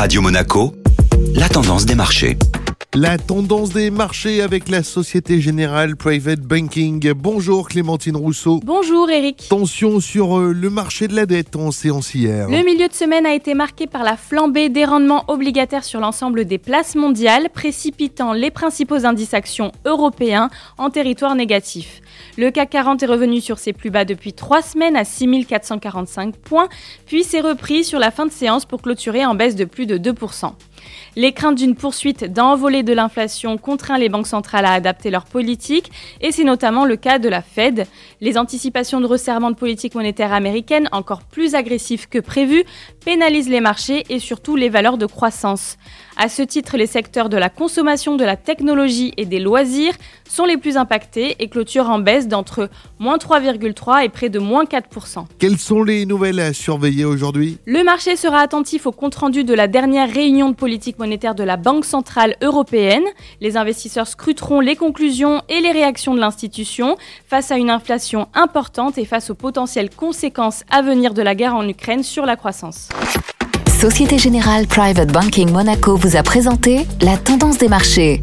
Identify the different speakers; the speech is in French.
Speaker 1: Radio Monaco, la tendance des marchés.
Speaker 2: La tendance des marchés avec la Société Générale Private Banking. Bonjour Clémentine Rousseau.
Speaker 3: Bonjour Eric.
Speaker 2: Tension sur euh, le marché de la dette en séance hier.
Speaker 3: Le milieu de semaine a été marqué par la flambée des rendements obligataires sur l'ensemble des places mondiales, précipitant les principaux indices actions européens en territoire négatif. Le CAC 40 est revenu sur ses plus bas depuis trois semaines à 6445 points, puis s'est repris sur la fin de séance pour clôturer en baisse de plus de 2%. Les craintes d'une poursuite d'envolée de l'inflation contraint les banques centrales à adapter leur politique, et c'est notamment le cas de la Fed. Les anticipations de resserrement de politique monétaire américaine, encore plus agressives que prévu, pénalisent les marchés et surtout les valeurs de croissance. À ce titre, les secteurs de la consommation, de la technologie et des loisirs sont les plus impactés et clôturent en baisse d'entre moins 3,3 et près de moins 4%.
Speaker 2: Quelles sont les nouvelles à surveiller aujourd'hui?
Speaker 3: Le marché sera attentif au compte-rendu de la dernière réunion de politique monétaire de la Banque Centrale Européenne. Les investisseurs scruteront les conclusions et les réactions de l'institution face à une inflation importante et face aux potentielles conséquences à venir de la guerre en Ukraine sur la croissance.
Speaker 4: Société Générale Private Banking Monaco vous a présenté la tendance des marchés.